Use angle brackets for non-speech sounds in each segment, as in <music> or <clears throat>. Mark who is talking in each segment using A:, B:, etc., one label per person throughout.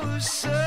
A: closer.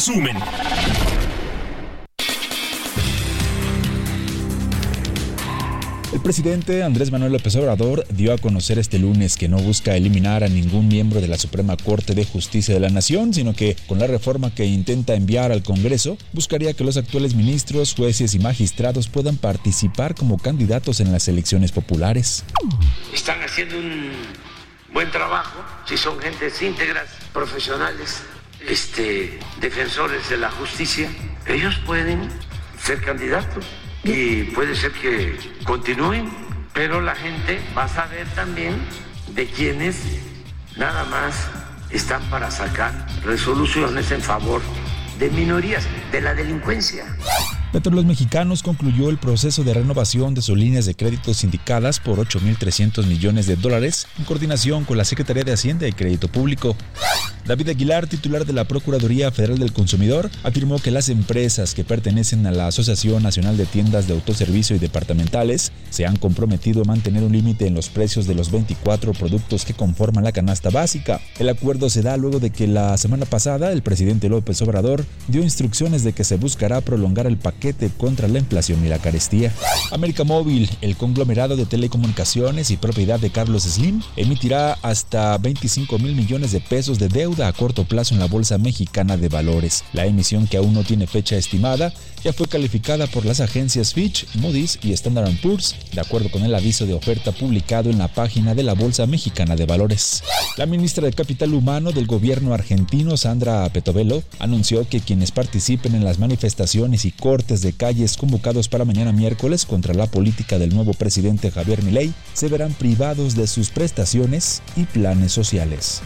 A: Resumen.
B: El presidente Andrés Manuel López Obrador dio a conocer este lunes que no busca eliminar a ningún miembro de la Suprema Corte de Justicia de la Nación, sino que con la reforma que intenta enviar al Congreso, buscaría que los actuales ministros, jueces y magistrados puedan participar como candidatos en las elecciones populares.
C: están haciendo un buen trabajo, si son gentes íntegras, profesionales, este, defensores de la justicia, ellos pueden ser candidatos y puede ser que continúen, pero la gente va a saber también de quienes nada más están para sacar resoluciones en favor de minorías, de la delincuencia.
B: Petróleos Mexicanos concluyó el proceso de renovación de sus líneas de crédito sindicadas por 8.300 millones de dólares en coordinación con la Secretaría de Hacienda y Crédito Público. David Aguilar, titular de la Procuraduría Federal del Consumidor, afirmó que las empresas que pertenecen a la Asociación Nacional de Tiendas de Autoservicio y Departamentales se han comprometido a mantener un límite en los precios de los 24 productos que conforman la canasta básica. El acuerdo se da luego de que la semana pasada el presidente López Obrador dio instrucciones de que se buscará prolongar el paquete contra la inflación y la carestía. América Móvil, el conglomerado de telecomunicaciones y propiedad de Carlos Slim, emitirá hasta 25 mil millones de pesos de deuda a corto plazo en la Bolsa Mexicana de Valores. La emisión, que aún no tiene fecha estimada, ya fue calificada por las agencias Fitch, Moody's y Standard Poor's, de acuerdo con el aviso de oferta publicado en la página de la Bolsa Mexicana de Valores. La ministra de Capital Humano del gobierno argentino, Sandra Petovelo, anunció que quienes participen en las manifestaciones y cortes de calles convocados para mañana miércoles contra la política del nuevo presidente Javier Milei se verán privados de sus prestaciones y planes sociales.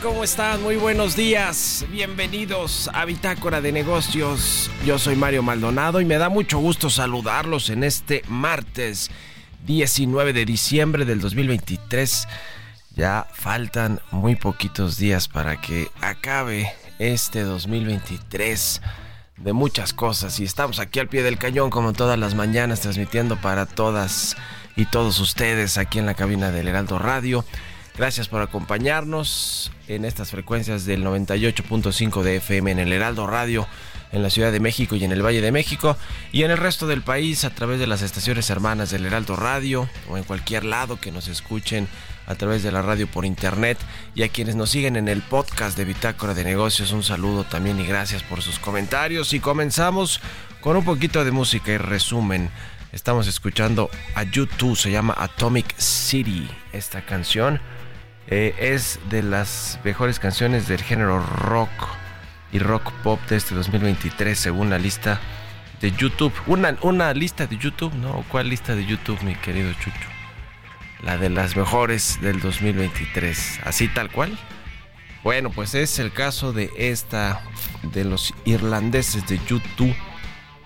D: ¿Cómo están? Muy buenos días. Bienvenidos a Bitácora de Negocios. Yo soy Mario Maldonado y me da mucho gusto saludarlos en este martes 19 de diciembre del 2023. Ya faltan muy poquitos días para que acabe este 2023 de muchas cosas y estamos aquí al pie del cañón como todas las mañanas transmitiendo para todas y todos ustedes aquí en la cabina del Heraldo Radio. Gracias por acompañarnos en estas frecuencias del 98.5 de FM en el Heraldo Radio en la Ciudad de México y en el Valle de México y en el resto del país a través de las estaciones hermanas del Heraldo Radio o en cualquier lado que nos escuchen a través de la radio por internet y a quienes nos siguen en el podcast de Bitácora de Negocios un saludo también y gracias por sus comentarios y comenzamos con un poquito de música y resumen. Estamos escuchando a YouTube, se llama Atomic City esta canción. Eh, es de las mejores canciones del género rock y rock pop de este 2023 según la lista de YouTube. Una, una lista de YouTube, ¿no? ¿Cuál lista de YouTube, mi querido Chucho? La de las mejores del 2023, así tal cual. Bueno, pues es el caso de esta, de los irlandeses de YouTube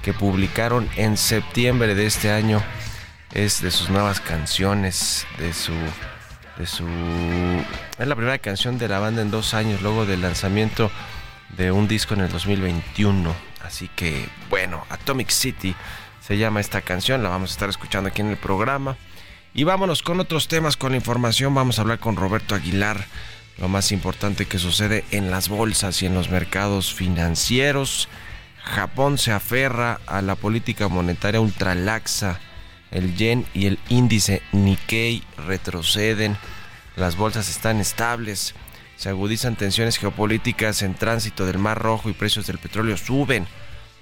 D: que publicaron en septiembre de este año. Es de sus nuevas canciones, de su de su es la primera canción de la banda en dos años luego del lanzamiento de un disco en el 2021 así que bueno Atomic City se llama esta canción la vamos a estar escuchando aquí en el programa. Y vámonos con otros temas con la información. Vamos a hablar con Roberto Aguilar lo más importante que sucede en las bolsas y en los mercados financieros. Japón se aferra a la política monetaria ultralaxa el yen y el índice Nikkei retroceden, las bolsas están estables, se agudizan tensiones geopolíticas en tránsito del Mar Rojo y precios del petróleo suben.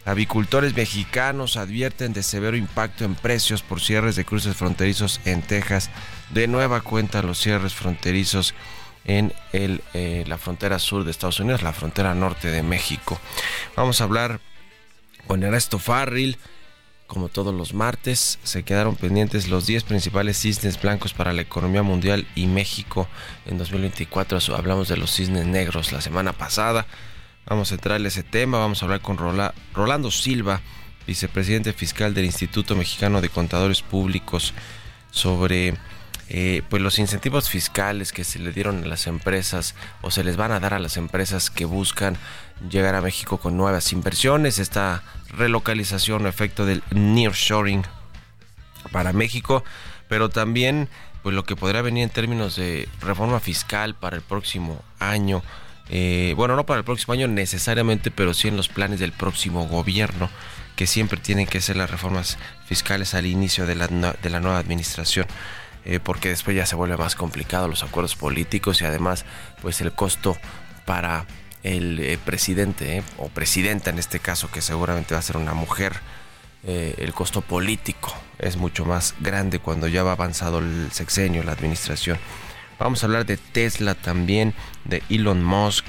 D: Avicultores mexicanos advierten de severo impacto en precios por cierres de cruces fronterizos en Texas. De nueva cuenta los cierres fronterizos en eh, la frontera sur de Estados Unidos, la frontera norte de México. Vamos a hablar con Ernesto Farril como todos los martes, se quedaron pendientes los 10 principales cisnes blancos para la economía mundial y México en 2024. Hablamos de los cisnes negros la semana pasada. Vamos a entrarle a ese tema. Vamos a hablar con Rolando Silva, vicepresidente fiscal del Instituto Mexicano de Contadores Públicos, sobre eh, pues los incentivos fiscales que se le dieron a las empresas o se les van a dar a las empresas que buscan llegar a México con nuevas inversiones, esta relocalización efecto del nearshoring para México, pero también pues lo que podría venir en términos de reforma fiscal para el próximo año. Eh, bueno, no para el próximo año necesariamente, pero sí en los planes del próximo gobierno, que siempre tienen que ser las reformas fiscales al inicio de la, de la nueva administración. Eh, porque después ya se vuelve más complicado los acuerdos políticos y además pues el costo para el eh, presidente eh, o presidenta en este caso que seguramente va a ser una mujer el costo político es mucho más grande cuando ya va avanzado el sexenio la administración vamos a hablar de Tesla también de Elon Musk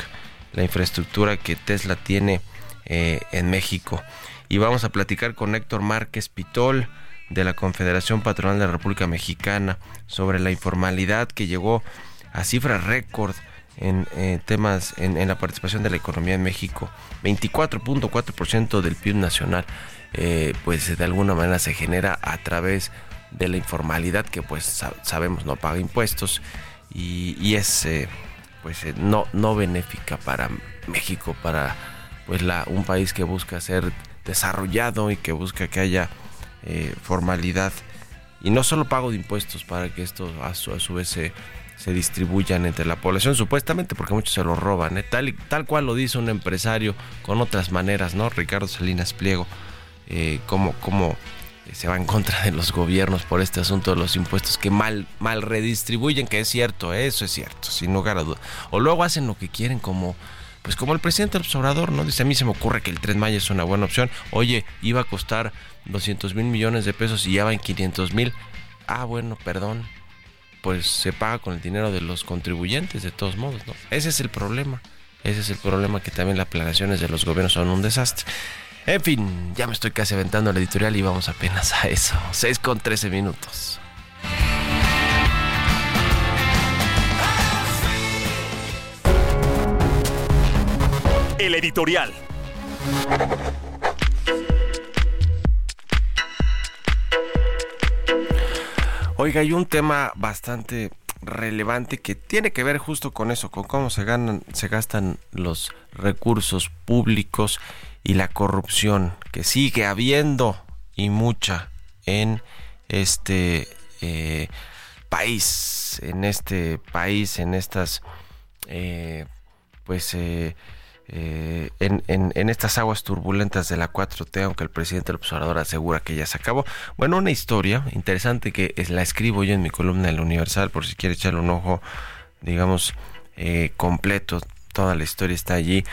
D: la infraestructura que Tesla tiene eh, en México. Y vamos a platicar con Héctor Márquez Pitol de la Confederación Patronal de la República Mexicana sobre la informalidad que llegó a cifras récord en eh, temas en, la participación de la economía en México. 24.4% del PIB nacional, eh, pues de alguna manera se genera a través de la informalidad que pues sabemos no paga impuestos y, es eh, pues no, no benéfica para México, para pues la, un país que busca ser desarrollado y que busca que haya formalidad y no solo pago de impuestos para que esto a su, a su vez se se distribuyan entre la población, supuestamente porque muchos se lo roban, ¿eh? tal, tal cual lo dice un empresario con otras maneras, ¿no? Ricardo Salinas Pliego, eh, cómo, se va en contra de los gobiernos por este asunto de los impuestos que mal, mal redistribuyen, que es cierto, eso es cierto, sin lugar a duda. O luego hacen lo que quieren como... Pues como el presidente del observador, ¿no? Dice, a mí se me ocurre que el Tren Maya es una buena opción. Oye, iba a costar 200 mil millones de pesos y ya va en 500 mil. Ah, bueno, perdón, pues se paga con el dinero de los contribuyentes de todos modos, ¿no? Ese es el problema. Ese es el problema que también las planeaciones de los gobiernos son un desastre. En fin, ya me estoy casi aventando la editorial y vamos apenas a eso. <laughs> 6 con 13 minutos.
A: El editorial.
D: Oiga, hay un tema bastante relevante que tiene que ver justo con eso, con cómo se ganan, se gastan los recursos públicos y la corrupción que sigue habiendo y mucha en este eh, país, en este país, en estas eh, pues eh, eh, en, estas aguas turbulentas de la 4T, aunque el presidente del observador asegura que ya se acabó. Bueno, una historia interesante que la escribo yo en mi columna en Universal, por si quiere echarle un ojo, digamos, eh, completo, toda la historia está allí.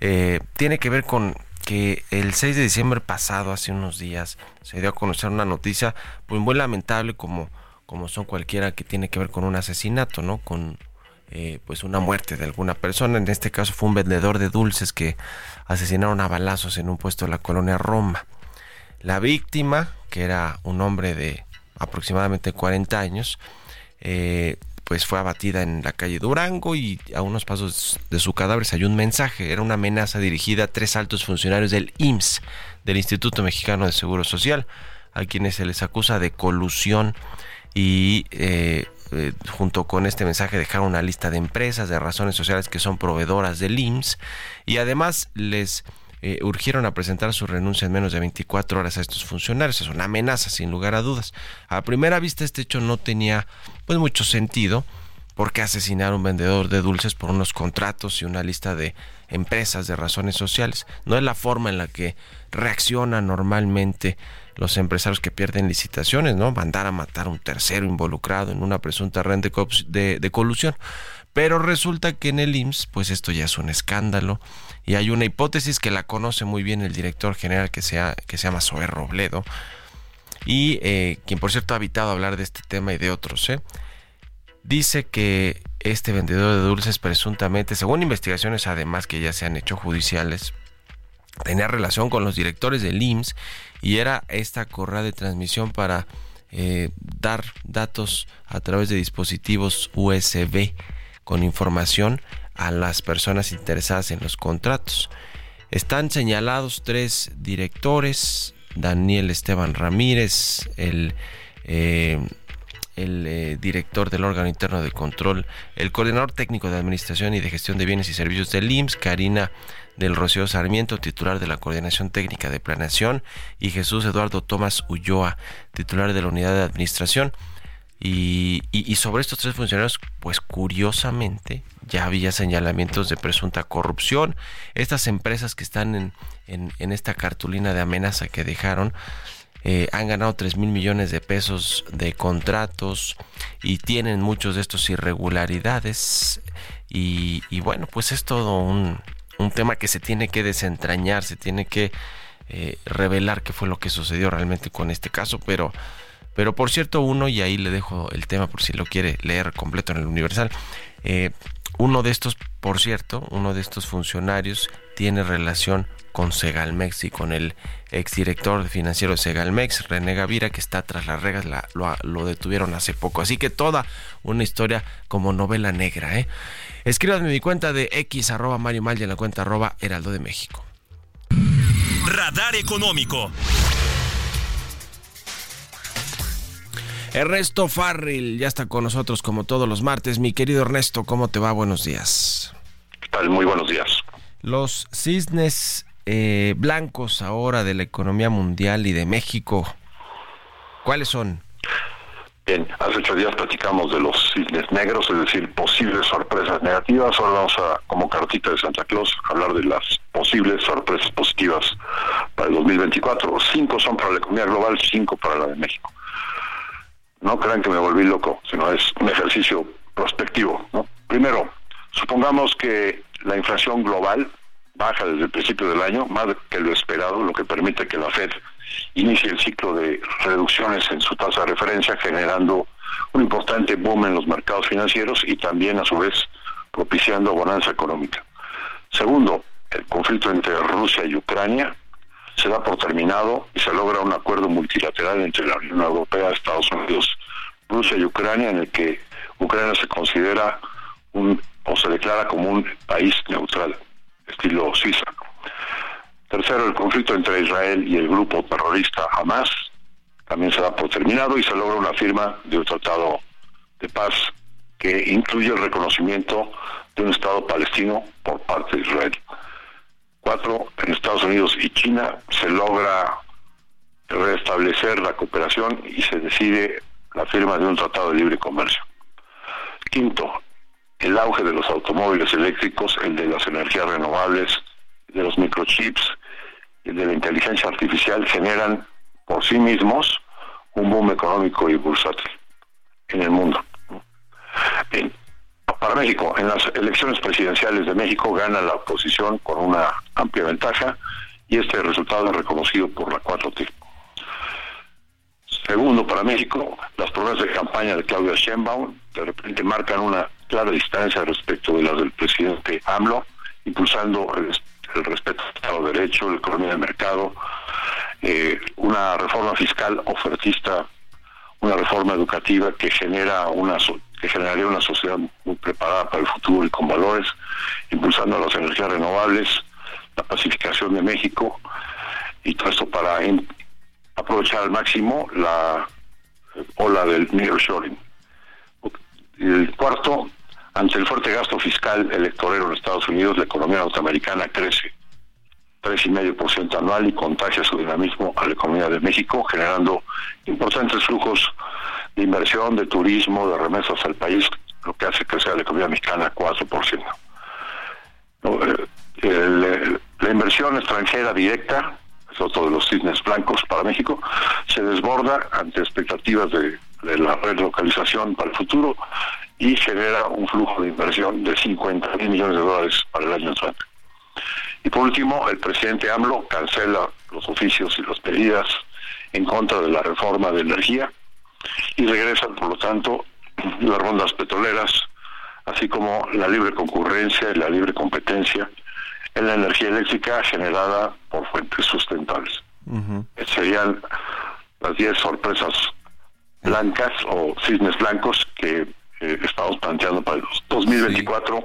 D: Eh, tiene que ver con que el 6 de diciembre pasado, hace unos días, se dio a conocer una noticia pues muy lamentable como, como son cualquiera que tiene que ver con un asesinato, ¿no? Con eh, pues una muerte de alguna persona. En este caso fue un vendedor de dulces que asesinaron a balazos en un puesto de la colonia Roma. La víctima, que era un hombre de aproximadamente 40 años, eh, pues fue abatida en la calle Durango y a unos pasos de su cadáver se halló un mensaje. Era una amenaza dirigida a tres altos funcionarios del IMSS, del Instituto Mexicano de Seguro Social, a quienes se les acusa de colusión y eh, eh, junto con este mensaje dejaron una lista de empresas de razones sociales que son proveedoras del IMSS y además les eh, urgieron a presentar su renuncia en menos de 24 horas a estos funcionarios. Es una amenaza, sin lugar a dudas. A primera vista este hecho no tenía pues mucho sentido porque asesinar a un vendedor de dulces por unos contratos y una lista de empresas de razones sociales. No es la forma en la que reacciona normalmente los empresarios que pierden licitaciones, ¿no? Mandar a matar a un tercero involucrado en una presunta red de, colusión. Pero resulta que en el IMSS, pues esto ya es un escándalo. Y hay una hipótesis que la conoce muy bien el director general que, sea, que se llama Zoé Robledo. Y eh, quien por cierto ha evitado hablar de este tema y de otros. ¿eh? Dice que este vendedor de dulces presuntamente, según investigaciones además que ya se han hecho judiciales, tenía relación con los directores del IMSS y era esta correa de transmisión para eh, dar datos a través de dispositivos USB con información a las personas interesadas en los contratos. Están señalados tres directores, Daniel Esteban Ramírez, el, eh, eh, director del órgano interno de control, el coordinador técnico de administración y de gestión de bienes y servicios del IMSS, Karina del Rocío Sarmiento, titular de la Coordinación Técnica de Planeación, y Jesús Eduardo Tomás Ulloa, titular de la Unidad de Administración. Y, sobre estos tres funcionarios, pues curiosamente ya había señalamientos de presunta corrupción. Estas empresas que están en, esta cartulina de amenaza que dejaron eh, han ganado 3 mil millones de pesos de contratos y tienen muchos de estos irregularidades. y bueno, pues es todo un, un tema que se tiene que desentrañar, se tiene que eh, revelar qué fue lo que sucedió realmente con este caso, pero, pero por cierto uno, y ahí le dejo el tema por si lo quiere leer completo en el Universal, eh, uno de estos, por cierto, uno de estos funcionarios tiene relación con Segalmex y con el exdirector financiero de Segalmex, René Gavira, que está tras las regas, lo, lo, detuvieron hace poco. Así que toda una historia como novela negra. ¿eh? Escríbanme mi cuenta de X arroba Mario Mal y en la cuenta arroba Heraldo de México.
A: Radar Económico.
D: Ernesto Farril ya está con nosotros como todos los martes. Mi querido Ernesto, ¿cómo te va? Buenos días.
E: ¿Qué tal? Muy buenos días.
D: Los cisnes eh, blancos ahora de la economía mundial y de México, ¿cuáles son?
E: Bien, hace ocho días platicamos de los cisnes negros, es decir, posibles sorpresas negativas. Ahora vamos a, como cartita de Santa Claus, hablar de las posibles sorpresas positivas para el 2024. Cinco son para la economía global, cinco para la de México. No crean que me volví loco, sino es un ejercicio prospectivo. ¿no? Primero, supongamos que la inflación global baja desde el principio del año, más que lo esperado, lo que permite que la Fed inicie el ciclo de reducciones en su tasa de referencia, generando un importante boom en los mercados financieros y también, a su vez, propiciando bonanza económica. Segundo, el conflicto entre Rusia y Ucrania se da por terminado y se logra un acuerdo multilateral entre la Unión Europea, Estados Unidos, Rusia y Ucrania, en el que Ucrania se considera un o se declara como un país neutral, estilo Suiza. Tercero, el conflicto entre Israel y el grupo terrorista Hamas también se da por terminado y se logra una firma de un tratado de paz que incluye el reconocimiento de un Estado palestino por parte de Israel. Cuatro, en Estados Unidos y China se logra restablecer la cooperación y se decide la firma de un tratado de libre comercio. Quinto, el auge de los automóviles eléctricos, el de las energías renovables, de los microchips y de la inteligencia artificial generan por sí mismos un boom económico y bursátil en el mundo. para México, en las elecciones presidenciales de México gana la oposición con una amplia ventaja y este resultado es reconocido por la 4T. Segundo, para México, las promesas de campaña de Claudia Sheinbaum de repente marcan una clara distancia respecto de las del presidente AMLO, impulsando el, respeto al derecho, la economía de mercado, eh, una reforma fiscal ofertista, una reforma educativa que genera una que generaría una sociedad muy preparada para el futuro y con valores, impulsando las energías renovables, la pacificación de México y todo esto para aprovechar al máximo la ola del nearshoring. El cuarto, ante el fuerte gasto fiscal electoral en Estados Unidos, la economía norteamericana crece 3,5% anual y contagia su dinamismo a la economía de México, generando importantes flujos de inversión, de turismo, de remesas al país, lo que hace crecer la economía mexicana 4%. Eh, la inversión extranjera directa, es otro de los cisnes blancos para México, se desborda ante expectativas de, de la relocalización para el futuro y genera un flujo de inversión de 50 mil millones de dólares para el año entrante. Y por último, el presidente AMLO cancela los oficios y las medidas en contra de la reforma de energía y regresan, por lo tanto, <clears throat> las rondas petroleras, así como la libre concurrencia y la libre competencia en la energía eléctrica generada por fuentes sustentables. Serían las 10 sorpresas blancas o cisnes blancos que estamos planteando para el 2024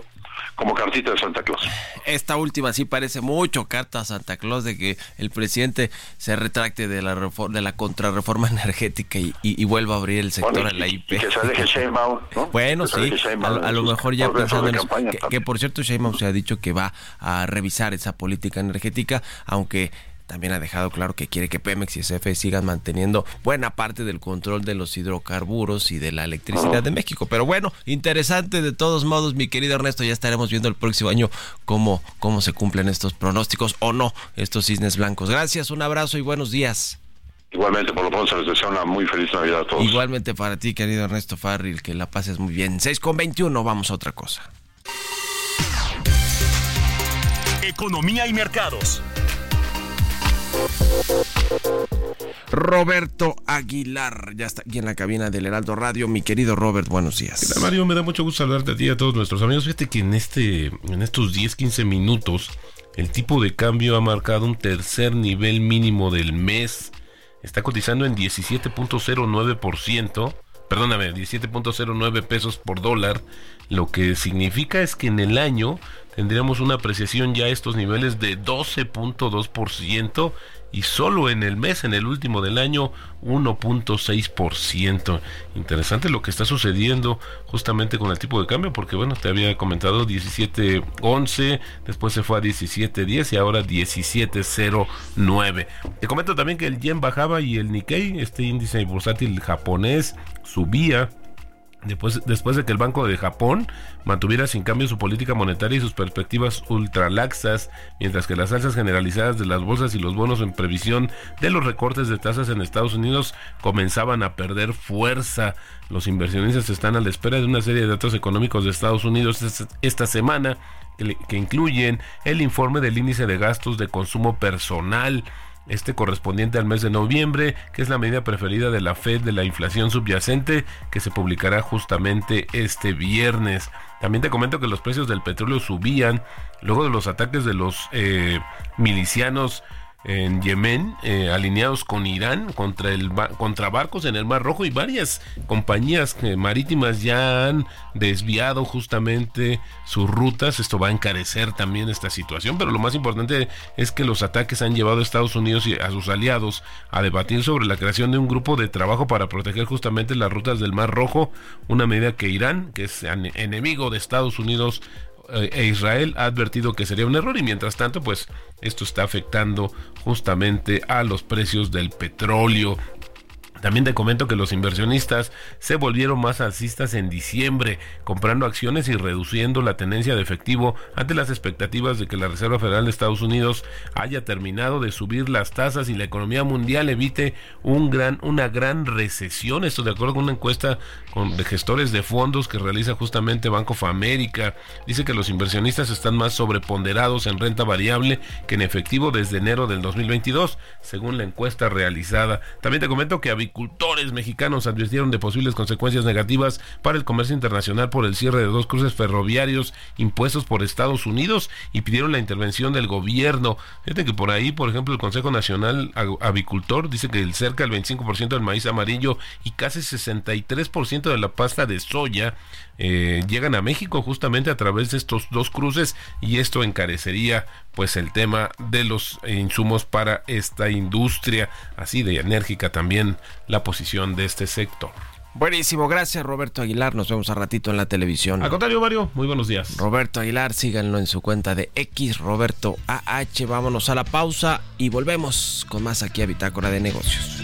E: como cartita de Santa Claus.
D: Esta última sí parece mucho carta a Santa Claus de que el presidente se retracte de la de la contrarreforma <laughs> energética y, vuelva a abrir el sector a la IP.
E: que se aleje Sheinbaum, ¿no? <laughs>
D: Bueno, sí, a, lo mejor ya pensando en que, que, por cierto Sheinbaum se ha dicho que va a revisar esa política energética, aunque también ha dejado claro que quiere que Pemex y CFE sigan manteniendo buena parte del control de los hidrocarburos y de la electricidad de México. Pero bueno, interesante de todos modos, mi querido Ernesto, ya estaremos viendo el próximo año cómo, cómo se cumplen estos pronósticos o no, estos cisnes blancos. Gracias, un abrazo y buenos días.
E: Igualmente, por lo pronto, les deseo una muy feliz Navidad a todos.
D: Igualmente para ti, querido Ernesto Farril, que la pases muy bien. 6 con 21, vamos a otra cosa.
A: Economía y mercados.
D: Roberto Aguilar. Ya está aquí en la cabina del Heraldo Radio. Mi querido Robert, buenos días.
F: ¿Qué tal, Mario? Me da mucho gusto saludarte a ti y a todos nuestros amigos. Fíjate que en, este, en estos 10, 15 minutos el tipo de cambio ha marcado un tercer nivel mínimo del mes. Está cotizando en 17.09%. Perdóname, 17.09 pesos por dólar. Lo que significa es que en el año tendríamos una apreciación ya a estos niveles de 12.2% y solo en el mes, en el último del año, 1.6%. Interesante lo que está sucediendo justamente con el tipo de cambio, porque bueno, te había comentado 17.11, después se fue a 17.10 y ahora 17.09. Te comento también que el yen bajaba y el Nikkei, este índice bursátil japonés, subía Después, después, de que el Banco de Japón mantuviera sin cambio su política monetaria y sus perspectivas ultralaxas, mientras que las alzas generalizadas de las bolsas y los bonos en previsión de los recortes de tasas en Estados Unidos comenzaban a perder fuerza. Los inversionistas están a la espera de una serie de datos económicos de Estados Unidos esta semana que, que incluyen el informe del índice de gastos de consumo personal este correspondiente al mes de noviembre, que es la medida preferida de la Fed de la inflación subyacente, que se publicará justamente este viernes. También te comento que los precios del petróleo subían luego de los ataques de los eh, milicianos en Yemen, eh, alineados con Irán contra, el, contra barcos en el Mar Rojo y varias compañías marítimas ya han desviado justamente sus rutas. Esto va a encarecer también esta situación, pero lo más importante es que los ataques han llevado a Estados Unidos y a sus aliados a debatir sobre la creación de un grupo de trabajo para proteger justamente las rutas del Mar Rojo, una medida que Irán, que es enemigo de Estados Unidos, e Israel ha advertido que sería un error y mientras tanto pues esto está afectando justamente a los precios del petróleo también te comento que los inversionistas se volvieron más alcistas en diciembre, comprando acciones y reduciendo la tenencia de efectivo ante las expectativas de que la Reserva Federal de Estados Unidos haya terminado de subir las tasas y la economía mundial evite un gran, una gran recesión. Esto de acuerdo con una encuesta de gestores de fondos que realiza justamente Banco of America. Dice que los inversionistas están más sobreponderados en renta variable que en efectivo desde enero del 2022, según la encuesta realizada. También te comento que agricultores mexicanos advirtieron de posibles consecuencias negativas para el comercio internacional por el cierre de dos cruces ferroviarios impuestos por Estados Unidos y pidieron la intervención del gobierno. Fíjate que por ahí, por ejemplo, el Consejo Nacional Avicultor dice que el cerca del 25% del maíz amarillo y casi 63% de la pasta de soya eh, llegan a México justamente a través de estos dos cruces y esto encarecería pues el tema de los insumos para esta industria así de enérgica también la posición de este sector.
D: Buenísimo, gracias Roberto Aguilar. Nos vemos a ratito en la televisión.
F: Al contrario, Mario, muy buenos días.
D: Roberto Aguilar, síganlo en su cuenta de X, Roberto AH. Vámonos a la pausa y volvemos con más aquí a Bitácora de Negocios.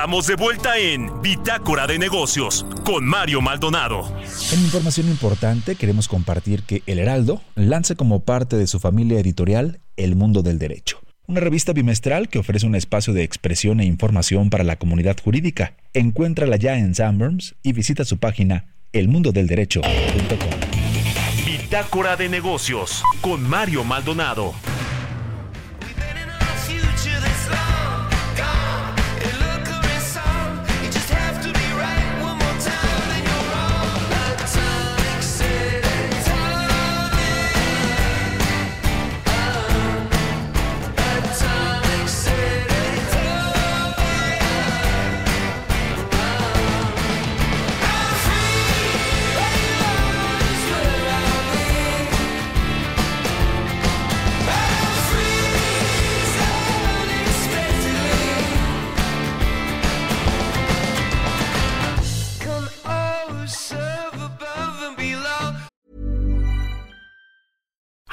A: Estamos de vuelta en Bitácora de Negocios con Mario Maldonado.
B: En información importante queremos compartir que El Heraldo lanza como parte de su familia editorial El Mundo del Derecho, una revista bimestral que ofrece un espacio de expresión e información para la comunidad jurídica. Encuéntrala ya en Sandworms y visita su página elmundodelderecho.com.
A: Bitácora de Negocios con Mario Maldonado.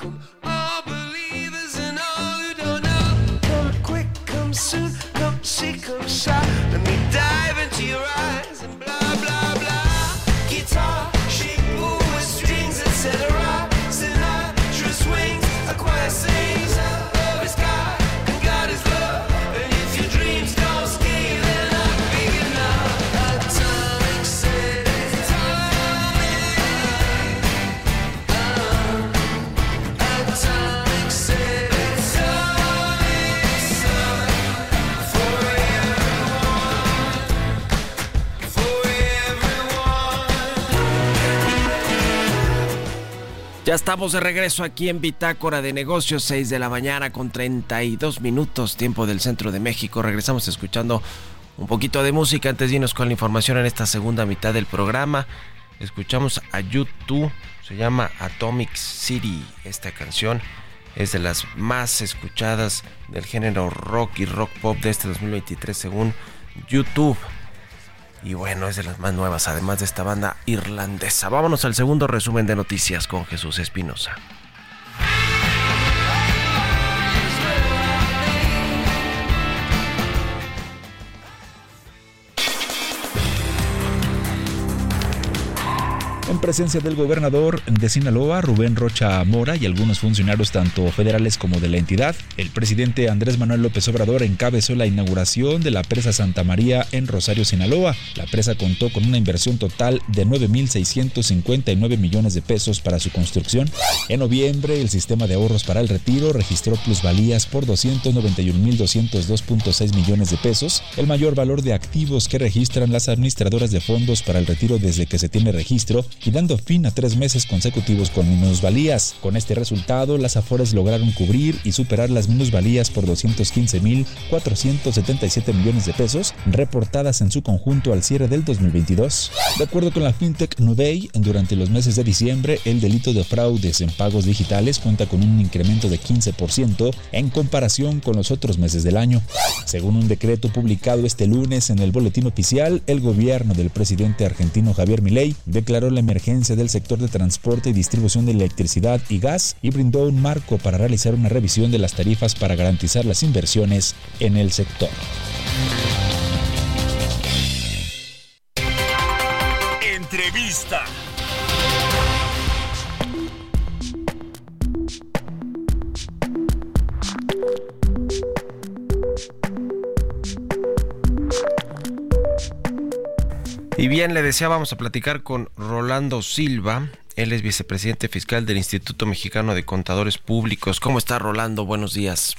G: All believers and all who don't know. Come quick, come soon, come see, come shy. Let me dive
D: Ya estamos de regreso aquí en Bitácora de Negocios, 6 de la mañana con 32 minutos, tiempo del centro de México. Regresamos escuchando un poquito de música antes de irnos con la información en esta segunda mitad del programa. Escuchamos a YouTube, se llama Atomic City. Esta canción es de las más escuchadas del género rock y rock pop de este 2023 según YouTube. Y bueno, es de las más nuevas, además de esta banda irlandesa. Vámonos al segundo resumen de noticias con Jesús Espinosa.
B: En presencia del gobernador de Sinaloa, Rubén Rocha Mora, y algunos funcionarios tanto federales como de la entidad, el presidente Andrés Manuel López Obrador encabezó la inauguración de la presa Santa María en Rosario, Sinaloa. La presa contó con una inversión total de 9.659 millones de pesos para su construcción. En noviembre, el sistema de ahorros para el retiro registró plusvalías por 291.202.6 millones de pesos, el mayor valor de activos que registran las administradoras de fondos para el retiro desde que se tiene registro y dando fin a tres meses consecutivos con minusvalías. Con este resultado, las Afores lograron cubrir y superar las minusvalías por 215.477 millones de pesos reportadas en su conjunto al cierre del 2022. De acuerdo con la fintech Nuvei, durante los meses de diciembre, el delito de fraudes en pagos digitales cuenta con un incremento de 15% en comparación con los otros meses del año. Según un decreto publicado este lunes en el boletín oficial, el gobierno del presidente argentino Javier Milei declaró la emergencia del sector de transporte y distribución de electricidad y gas y brindó un marco para realizar una revisión de las tarifas para garantizar las inversiones en el sector.
D: Bien, le decía, vamos a platicar con Rolando Silva. Él es vicepresidente fiscal del Instituto Mexicano de Contadores Públicos. ¿Cómo está Rolando? Buenos días.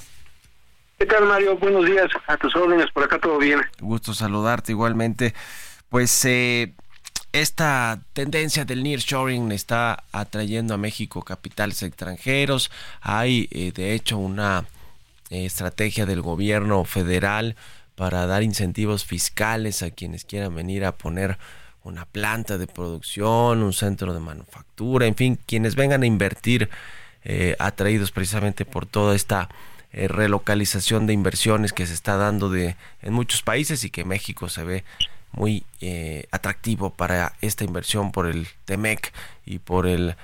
H: ¿Qué tal, Mario? Buenos días. A tus órdenes, por acá todo bien.
D: Gusto saludarte igualmente. Pues eh, esta tendencia del nearshoring está atrayendo a México capitales extranjeros. Hay, eh, de hecho, una eh, estrategia del gobierno federal para dar incentivos fiscales a quienes quieran venir a poner una planta de producción, un centro de manufactura, en fin, quienes vengan a invertir eh, atraídos precisamente por toda esta eh, relocalización de inversiones que se está dando de en muchos países y que México se ve muy eh, atractivo para esta inversión por el TEMEC y por el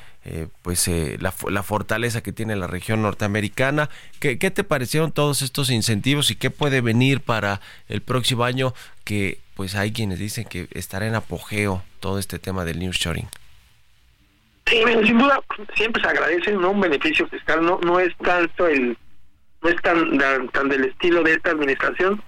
D: pues eh, la, la, fortaleza que tiene la región norteamericana. ¿Qué, ¿Qué, te parecieron todos estos incentivos y qué puede venir para el próximo año? Que pues hay quienes dicen que estará en apogeo todo este tema del nearshoring.
H: Sí, sin duda siempre se agradece ¿no? un beneficio fiscal, no no es tanto el no es tan tan, tan del estilo de esta administración,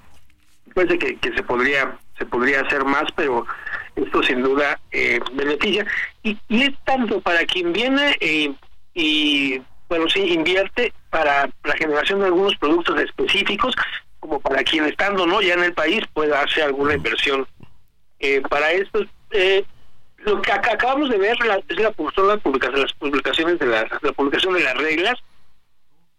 H: puede que, que se podría se podría hacer más, pero esto sin duda eh, beneficia y, y, es tanto para quien viene eh, y bueno sí invierte para la generación de algunos productos específicos como para quien estando no ya en el país pueda hacer alguna inversión. Eh, para esto lo que acá acabamos de ver la- es la, son las publicaciones, las publicaciones de la publicación de las reglas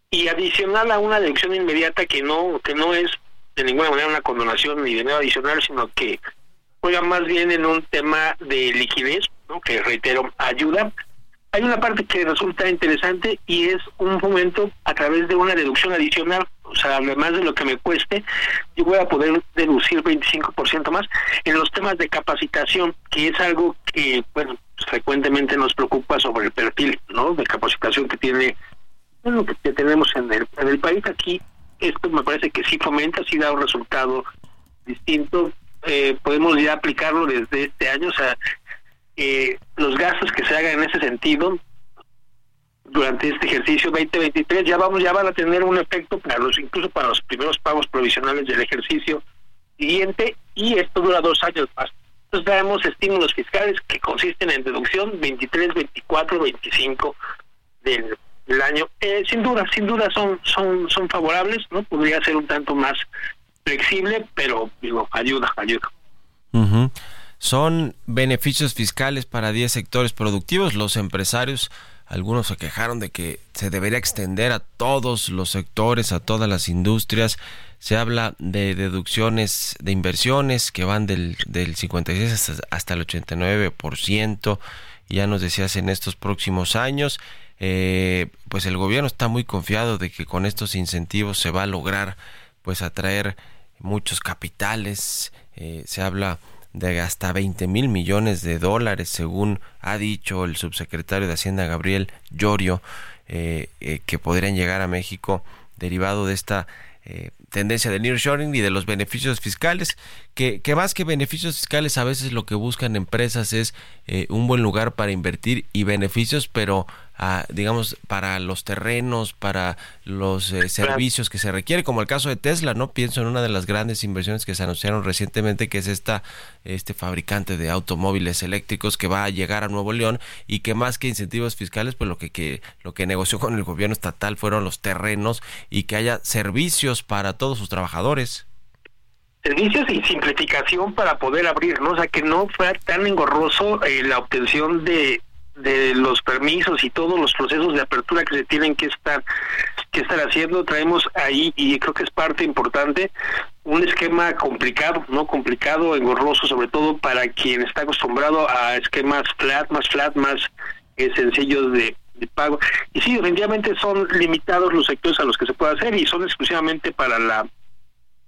H: y adicional a una deducción inmediata que no que no es de ninguna manera una condonación ni dinero adicional, sino que juega más bien en un tema de liquidez, que reitero, ayuda. Hay una parte que resulta interesante y es un momento a través de una deducción adicional, o sea, además de lo que me cueste, yo voy a poder deducir 25% más en los temas de capacitación, que es algo que, bueno, frecuentemente nos preocupa sobre el perfil, ¿no? De capacitación que tiene, bueno, que, que tenemos en el, en el país aquí. Esto me parece que sí fomenta, sí da un resultado distinto. Eh, podemos ya aplicarlo desde este año, o sea, eh, los gastos que se hagan en ese sentido durante este ejercicio 2023 ya vamos ya van a tener un efecto para los incluso para los primeros pagos provisionales del ejercicio siguiente y esto dura dos años más. Entonces daremos estímulos fiscales que consisten en deducción 23, 24, 25 del, año. Eh, sin duda, sin duda son son son favorables, no podría ser un tanto más flexible, pero digo ayuda, ayuda.
D: Son beneficios fiscales para 10 sectores productivos. Los empresarios, algunos se quejaron de que se debería extender a todos los sectores, a todas las industrias. Se habla de deducciones de inversiones que van del, del 56 hasta, hasta el 89%. Ya nos decías en estos próximos años. Eh, pues el gobierno está muy confiado de que con estos incentivos se va a lograr pues atraer muchos capitales. Eh, se habla de hasta 20 mil millones de dólares, según ha dicho el subsecretario de Hacienda Gabriel Llorio, eh, eh, que podrían llegar a México derivado de esta eh, tendencia del nearshoring y de los beneficios fiscales, que, que más que beneficios fiscales a veces lo que buscan empresas es un buen lugar para invertir y beneficios, pero ah, digamos para los terrenos, para los eh, servicios que se requiere, como el caso de Tesla, ¿no? Pienso en una de las grandes inversiones que se anunciaron recientemente, que es esta este fabricante de automóviles eléctricos que va a llegar a Nuevo León y que más que incentivos fiscales, pues lo que, que lo que negoció con el gobierno estatal fueron los terrenos y que haya servicios para todos sus trabajadores.
H: servicios y simplificación para poder abrir, ¿no? O sea, que no fuera tan engorroso eh, la obtención de, de los permisos y todos los procesos de apertura que se tienen que estar que estar haciendo. Traemos ahí, y creo que es parte importante, un esquema complicado, ¿no? Complicado, engorroso, sobre todo para quien está acostumbrado a esquemas flat, más flat, más eh, sencillos de, de pago. Y sí, definitivamente son limitados los sectores a los que se puede hacer y son exclusivamente para la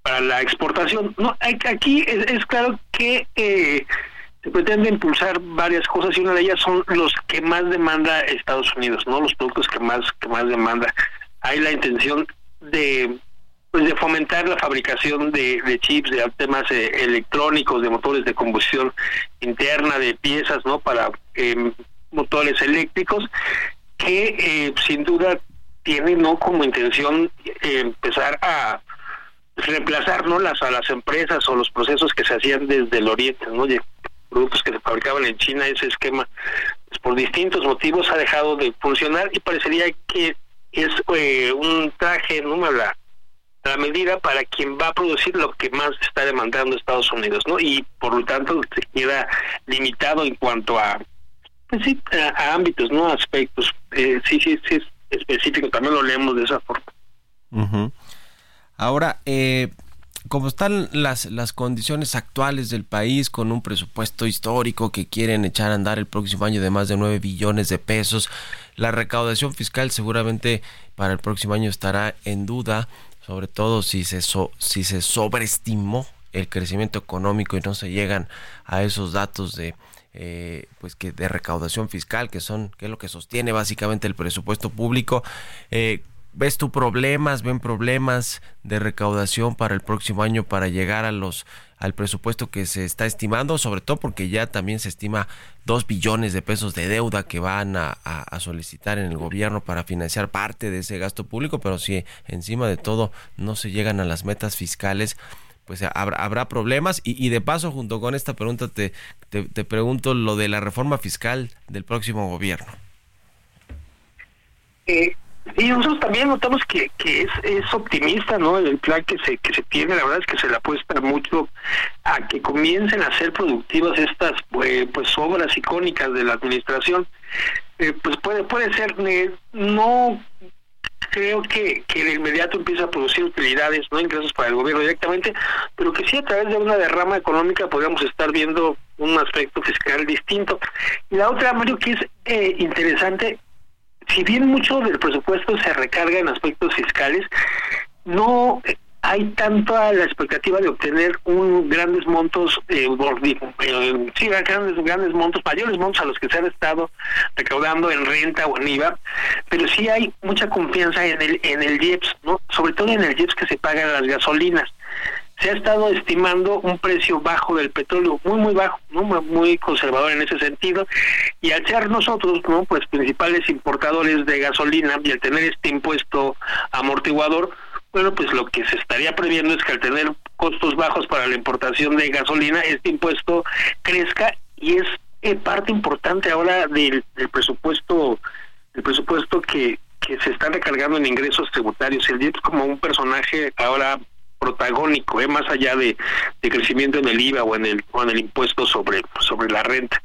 H: para la exportación. No, aquí es, es claro que eh, se pretende impulsar varias cosas y una de ellas son los que más demanda Estados Unidos, no los productos que más que más demanda. Hay la intención de pues de fomentar la fabricación de, chips, de temas eh, electrónicos, de motores de combustión interna, de piezas, ¿no? Para eh, motores eléctricos que eh, sin duda tiene no como intención eh, empezar a reemplazar no las a las empresas o los procesos que se hacían desde el oriente no productos que se fabricaban en China ese esquema pues, por distintos motivos ha dejado de funcionar y parecería que es eh, un traje no a la, a la medida para quien va a producir lo que más está demandando Estados Unidos no y por lo tanto se queda limitado en cuanto a pues sí a, ámbitos no aspectos eh, sí sí sí es específico también lo leemos de esa forma.
D: Ahora, eh, como están las, las condiciones actuales del país con un presupuesto histórico que quieren echar a andar el próximo año de más de 9 billones de pesos, la recaudación fiscal seguramente para el próximo año estará en duda, sobre todo si se, si se sobreestimó el crecimiento económico y no se llegan a esos datos de eh, pues que de recaudación fiscal que son que es lo que sostiene básicamente el presupuesto público. Eh, ves tú problemas ven problemas de recaudación para el próximo año para llegar a los al presupuesto que se está estimando sobre todo porque ya también se estima dos billones de pesos de deuda que van a, solicitar en el gobierno para financiar parte de ese gasto público pero si encima de todo no se llegan a las metas fiscales pues habrá, habrá problemas y, y de paso junto con esta pregunta te, te, te pregunto lo de la reforma fiscal del próximo gobierno.
H: Eh, Y nosotros también notamos que, que es, es optimista, ¿no? El plan que se que se tiene, la verdad es que se le apuesta mucho a que comiencen a ser productivas estas pues, pues obras icónicas de la administración. Eh, pues puede puede ser eh, no creo que, que de inmediato empieza a producir utilidades, no ingresos para el gobierno directamente, pero que sí a través de una derrama económica podríamos estar viendo un aspecto fiscal distinto. Y la otra, Mario, que es eh, interesante, si bien mucho del presupuesto se recarga en aspectos fiscales, no hay tanta la expectativa de obtener un grandes montos, eh, eh, sí, grandes, grandes montos, mayores montos a los que se han estado recaudando en renta o en IVA, pero sí hay mucha confianza en el en el IEPS, ¿no? Sobre todo en el IEPS que se paga las gasolinas. Se ha estado estimando un precio bajo del petróleo, muy muy bajo, no muy conservador en ese sentido, y al ser nosotros, no, pues principales importadores de gasolina y al tener este impuesto amortiguador, bueno, pues lo que se estaría previendo es que al tener costos bajos para la importación de gasolina, este impuesto crezca y es eh, parte importante ahora del, del presupuesto, el presupuesto que, que se está recargando en ingresos tributarios. El IEPS como un personaje ahora protagónico, ¿eh? más allá de, de, crecimiento en el IVA o en el, o en el impuesto sobre, sobre la renta.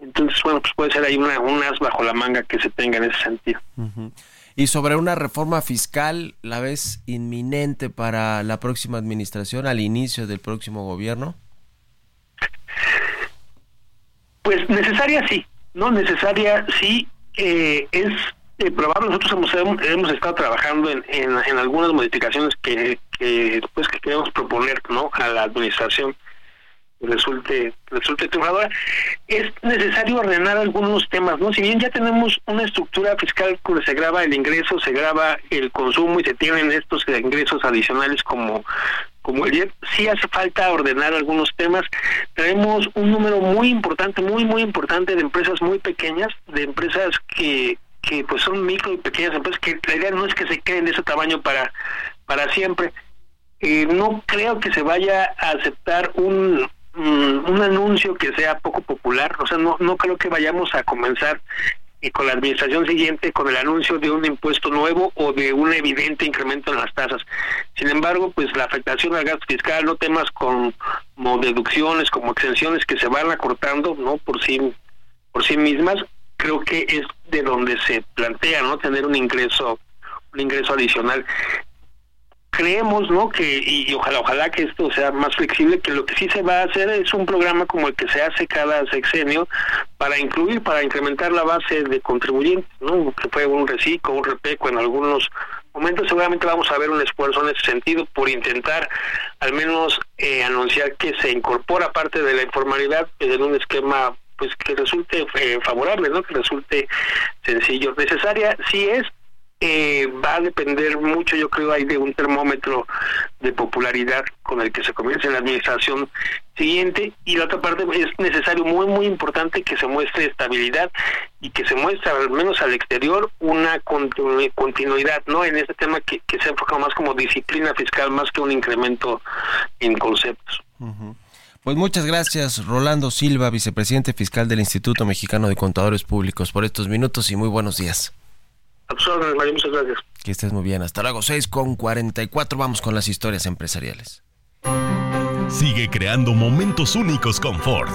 H: Entonces, bueno, pues puede ser ahí una, un as bajo la manga que se tenga en ese sentido.
D: Uh -huh. Y sobre una reforma fiscal, ¿la ves inminente para la próxima administración, al inicio del próximo gobierno?
H: Pues necesaria sí, ¿no? Necesaria sí, eh, es eh, probable. Nosotros hemos, hemos estado trabajando en, en, en algunas modificaciones que, que, pues, que queremos proponer ¿no? a la administración resulte resulte triunfadora es necesario ordenar algunos temas no si bien ya tenemos una estructura fiscal donde se graba el ingreso se graba el consumo y se tienen estos ingresos adicionales como como el IEP, sí hace falta ordenar algunos temas. Tenemos un número muy importante, muy, muy importante de empresas muy pequeñas, de empresas que, que pues son micro y pequeñas empresas, que la idea no es que se queden de ese tamaño para, para siempre. Eh, no creo que se vaya a aceptar un, un anuncio que sea poco popular, o sea, no, no creo que vayamos a comenzar y con la administración siguiente con el anuncio de un impuesto nuevo o de un evidente incremento en las tasas. Sin embargo, pues la afectación al gasto fiscal, no temas como deducciones, como exenciones que se van acortando, ¿no? por sí por sí mismas, creo que es de donde se plantea, ¿no? tener un ingreso un ingreso adicional creemos, ¿no? Que y, ojalá, ojalá que esto sea más flexible, que lo que sí se va a hacer es un programa como el que se hace cada sexenio para incluir, para incrementar la base de contribuyentes, ¿no? Que fue un reciclo, un repeco en algunos momentos. Seguramente vamos a ver un esfuerzo en ese sentido por intentar al menos eh, anunciar que se incorpora parte de la informalidad en un esquema pues que resulte eh, favorable, ¿no? Que resulte sencillo. Necesaria sí es, eh, va a depender mucho, yo creo, hay de un termómetro de popularidad con el que se comience la administración siguiente y la otra parte es necesario, muy, muy importante que se muestre estabilidad y que se muestre al menos al exterior una continu continuidad, ¿no? En este tema que, que se enfoca más como disciplina fiscal más que un incremento en conceptos.
D: Pues muchas gracias, Rolando Silva, vicepresidente fiscal del Instituto Mexicano de Contadores Públicos, por estos minutos y muy buenos días.
H: Muchas gracias.
D: Que estés muy bien. Hasta luego, 6 con 44. Vamos con las historias empresariales.
A: Sigue creando momentos únicos con Ford.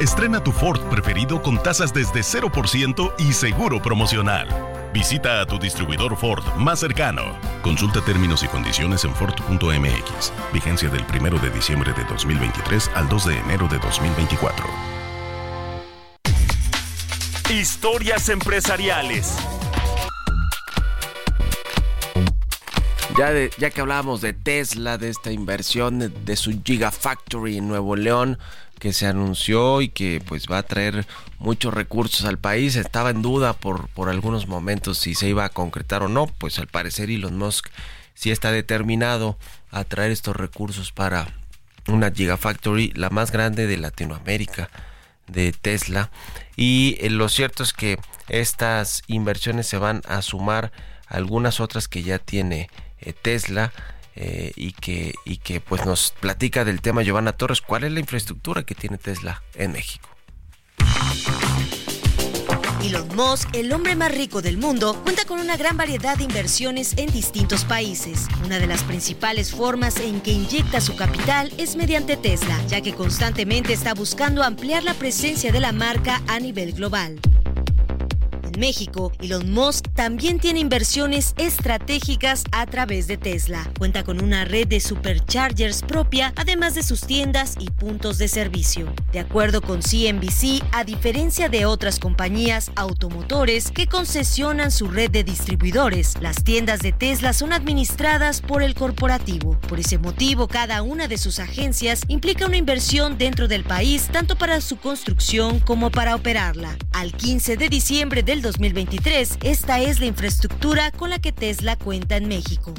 A: Estrena tu Ford preferido con tasas desde 0% y seguro promocional. Visita a tu distribuidor Ford más cercano. Consulta términos y condiciones en Ford.mx. Vigencia del 1 de diciembre de 2023 al 2 de enero de 2024. Historias empresariales.
D: Ya, ya que hablábamos de Tesla, de esta inversión de, de, su Gigafactory en Nuevo León, que se anunció y que pues va a traer muchos recursos al país, estaba en duda por, por algunos momentos si se iba a concretar o no, pues al parecer Elon Musk sí está determinado a traer estos recursos para una Gigafactory, la más grande de Latinoamérica de Tesla. Y eh, lo cierto es que estas inversiones se van a sumar a algunas otras que ya tiene Tesla eh, y que y que pues nos platica del tema Giovanna Torres cuál es la infraestructura que tiene Tesla en México
I: Elon Musk, el hombre más rico del mundo, cuenta con una gran variedad de inversiones en distintos países. Una de las principales formas en que inyecta su capital es mediante Tesla, ya que constantemente está buscando ampliar la presencia de la marca a nivel global. En México, Elon Musk también tiene inversiones estratégicas a través de Tesla. Cuenta con una red de superchargers propia, además de sus tiendas y puntos de servicio. De acuerdo con CNBC, a diferencia de otras compañías automotores que concesionan su red de distribuidores, las tiendas de Tesla son administradas por el corporativo. Por ese motivo, cada una de sus agencias implica una inversión dentro del país, tanto para su construcción como para operarla. Al 15 de diciembre del 2023, esta es la infraestructura con la que Tesla cuenta en México.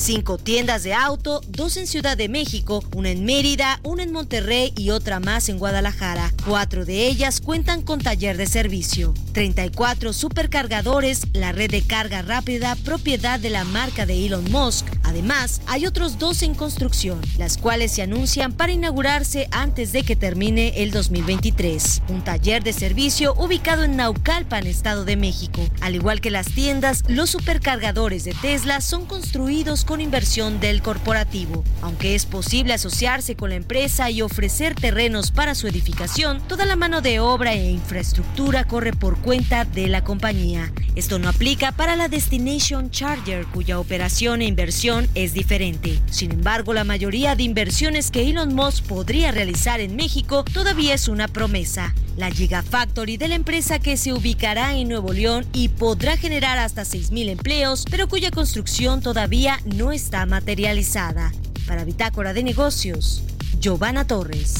I: Cinco tiendas de auto, dos en Ciudad de México, una en Mérida, una en Monterrey y otra más en Guadalajara. Cuatro de ellas cuentan con taller de servicio. 34 supercargadores, la red de carga rápida propiedad de la marca de Elon Musk. Además, hay otros dos en construcción, las cuales se anuncian para inaugurarse antes de que termine el 2023. Un taller de servicio ubicado en Naucalpan, Estado de México. Al igual que las tiendas, los supercargadores de Tesla son construidos con inversión del corporativo. Aunque es posible asociarse con la empresa y ofrecer terrenos para su edificación, toda la mano de obra e infraestructura corre por cuenta de la compañía. Esto no aplica para la Destination Charger, cuya operación e inversión es diferente. Sin embargo, la mayoría de inversiones que Elon Musk podría realizar en México todavía es una promesa. La Gigafactory de la empresa que se ubicará en Nuevo León y podrá generar hasta 6.000 empleos, pero cuya construcción todavía no está materializada. Para Bitácora de Negocios, Giovanna Torres.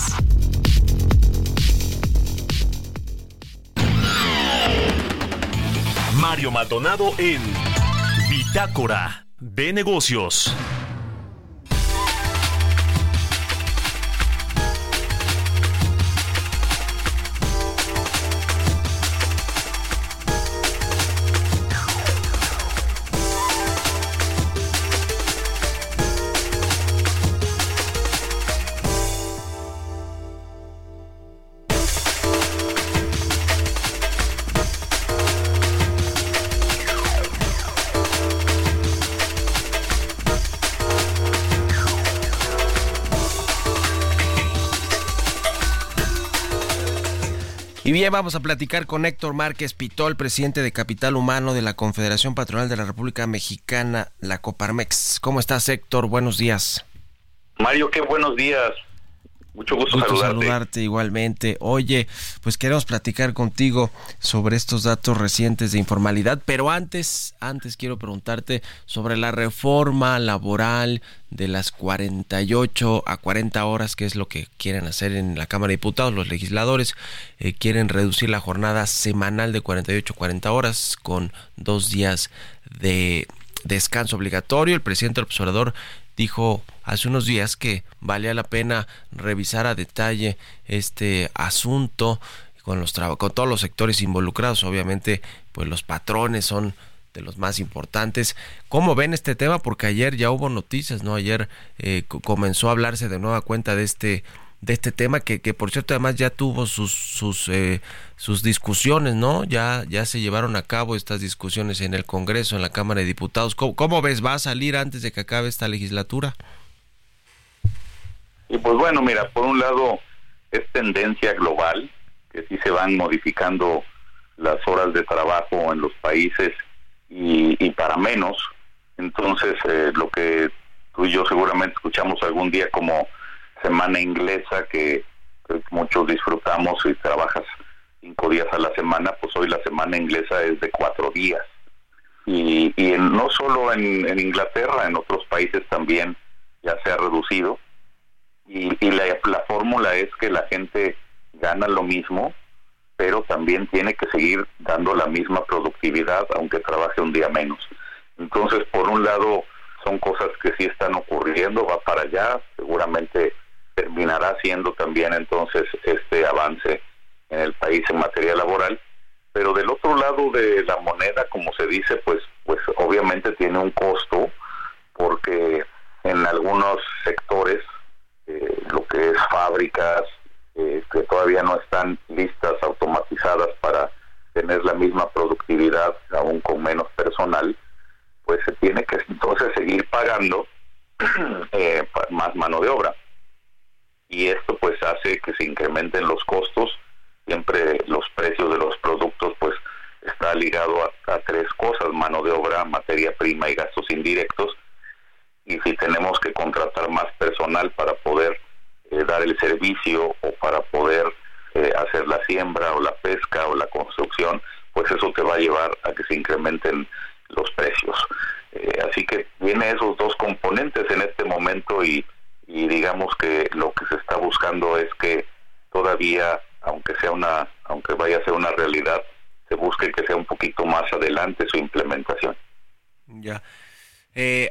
J: Mario Maldonado en Bitácora de Negocios.
D: Vamos a platicar con Héctor Márquez Pitol, presidente de Capital Humano de la Confederación Patronal de la República Mexicana, la Coparmex. ¿Cómo estás, Héctor? Buenos días.
K: Mario, qué buenos días. Mucho gusto,
D: Gusto
K: saludarte.
D: saludarte igualmente. Oye, pues queremos platicar contigo sobre estos datos recientes de informalidad, pero antes, antes quiero preguntarte sobre la reforma laboral de las 48 a 40 horas, que es lo que quieren hacer en la Cámara de Diputados. Los legisladores eh, quieren reducir la jornada semanal de 48 a 40 horas con dos días de descanso obligatorio. El presidente del observador dijo hace unos días que valía la pena revisar a detalle este asunto con los con todos los sectores involucrados. Obviamente pues los patrones son de los más importantes. Cómo ven este tema porque ayer ya hubo noticias no ayer eh, co- comenzó a hablarse de nueva cuenta de este de este tema que, que por cierto además ya tuvo sus sus eh, sus discusiones no ya ya se llevaron a cabo estas discusiones en el Congreso en la Cámara de Diputados. Cómo, cómo ves va a salir antes de que acabe esta legislatura
K: Y pues bueno, mira, por un lado es tendencia global, que sí se van modificando las horas de trabajo en los países y, para menos. Entonces, eh, lo que tú y yo seguramente escuchamos algún día como semana inglesa, que, muchos disfrutamos y trabajas cinco días a la semana, pues hoy la semana inglesa es de cuatro días. Y, y en- no solo en, en Inglaterra, en otros países también ya se ha reducido y, y la, la fórmula es que la gente gana lo mismo, pero también tiene que seguir dando la misma productividad aunque trabaje un día menos. Entonces, por un lado, son cosas que sí están ocurriendo, va para allá, seguramente terminará siendo también entonces este avance en el país en materia laboral, pero del otro lado de la moneda, como se dice, pues, pues obviamente tiene un costo, porque en algunos sectores eh, lo que es fábricas eh, que todavía no están listas automatizadas para tener la misma productividad aún con menos personal, pues se tiene que entonces seguir pagando eh, más mano de obra. Y esto pues hace que se incrementen los costos, siempre los precios de los productos pues está ligado a, tres cosas, mano de obra, materia prima y gastos indirectos. Y si tenemos que contratar más personal para poder eh, dar el servicio o para poder eh, hacer la siembra o la pesca o la construcción, pues eso te va a llevar a que se incrementen los precios. Eh, así que tiene esos dos componentes en este momento y, y digamos que lo que se está buscando es que todavía, aunque sea una, aunque vaya a ser una realidad, se busque que sea un poquito más adelante su implementación.
D: Ya. Eh,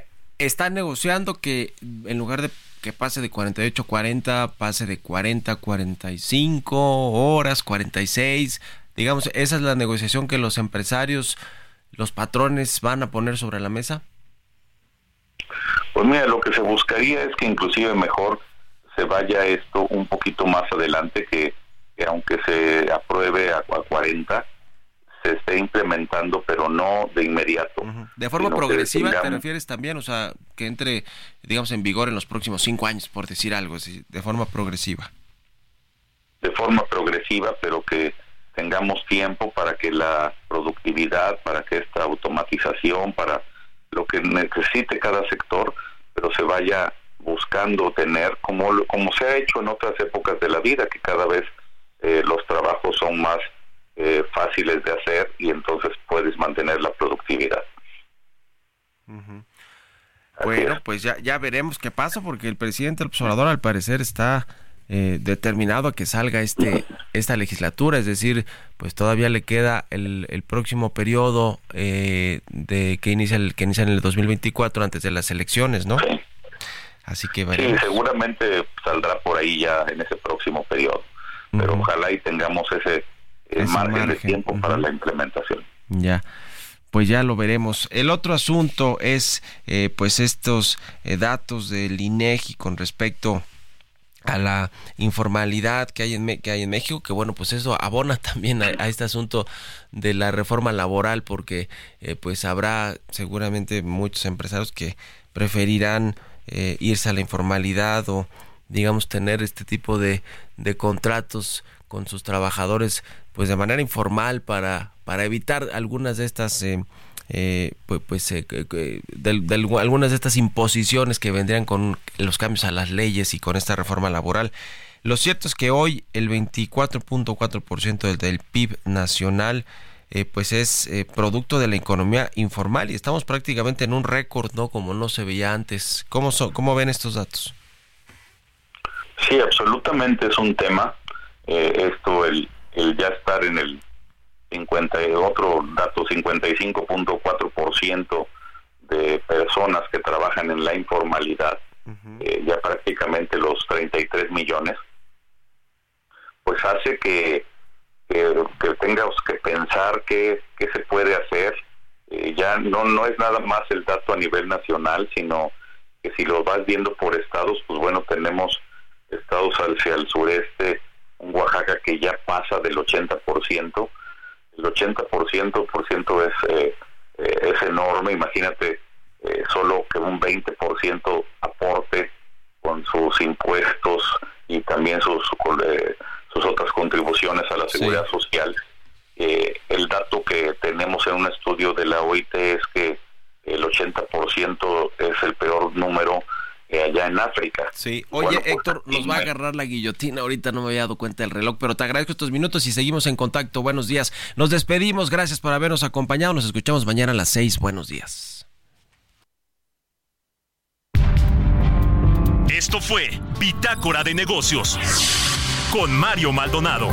D: negociando que en lugar de que pase de 48 a 40, pase de 40 a 45 horas, 46. Digamos, esa es la negociación que los empresarios, los patrones van a poner sobre la mesa.
K: Pues mira, lo que se buscaría es que inclusive mejor se vaya esto un poquito más adelante, que, que aunque se apruebe a, a 40, se esté implementando, pero no de inmediato.
D: De forma progresiva, ¿te refieres también? O sea, que entre, digamos, en vigor en los próximos cinco años, por decir algo, así, de forma progresiva.
K: de forma progresiva, pero que tengamos tiempo para que la productividad, para que esta automatización, para lo que necesite cada sector, pero se vaya buscando tener, como, como se ha hecho en otras épocas de la vida, que cada vez eh, los trabajos son más eh, fáciles de hacer y entonces puedes mantener la productividad.
D: Bueno, pues ya, ya veremos qué pasa, porque el presidente observador al parecer está eh, determinado a que salga este esta legislatura, es decir, pues todavía le queda el, el próximo periodo eh, de que inicia el, que inicia en el 2024 antes de las elecciones, ¿no? Así que
K: Sí, seguramente saldrá por ahí ya en ese próximo periodo, pero ojalá y tengamos ese, eh,
D: Ese
K: margen, de
D: margen,
K: tiempo para la implementación.
D: Ya, pues ya lo veremos. El otro asunto es, eh, pues estos eh, datos del INEGI con respecto a la informalidad que hay en que hay en México, que bueno, pues eso abona <laughs> también a, a este asunto de la reforma laboral, porque eh, pues habrá seguramente muchos empresarios que preferirán eh, irse a la informalidad o digamos tener este tipo de, de contratos con sus trabajadores pues de manera informal para para evitar algunas de estas eh, pues, pues eh, algunas de estas imposiciones que vendrían con los cambios a las leyes y con esta reforma laboral. Lo cierto es que hoy el 24.4% del, del PIB nacional eh, pues es eh, producto de la economía informal y estamos prácticamente en un récord, ¿no? Como no se veía antes. ¿Cómo, son, cómo ven estos datos?
K: Sí, absolutamente es un tema. Eh, esto, el, el ya estar en el 50, y otro dato, 55.4% de personas que trabajan en la informalidad, eh, ya prácticamente los 33 millones, pues hace que, que, que tengamos que pensar qué, qué se puede hacer. Eh, ya no, no es nada más el dato a nivel nacional, sino que si lo vas viendo por estados, pues bueno, tenemos estados hacia el sureste, un Oaxaca que ya pasa del 80%, el 80% por ciento es, eh, eh, es enorme, imagínate eh, solo que un 20% aporte con sus impuestos y también sus, eh, sus otras contribuciones a la seguridad social. Eh, el dato que tenemos en un estudio de la OIT es que el 80% es el peor número eh, allá en África.
D: Sí, Oye,
K: Bueno, pues,
D: Héctor, nos va a agarrar la guillotina. Ahorita no me había dado cuenta del reloj, pero te agradezco estos minutos y seguimos en contacto. Buenos días. Nos despedimos. Gracias por habernos acompañado. Nos escuchamos mañana a las seis. Buenos días.
J: Esto fue Bitácora de Negocios con Mario Maldonado.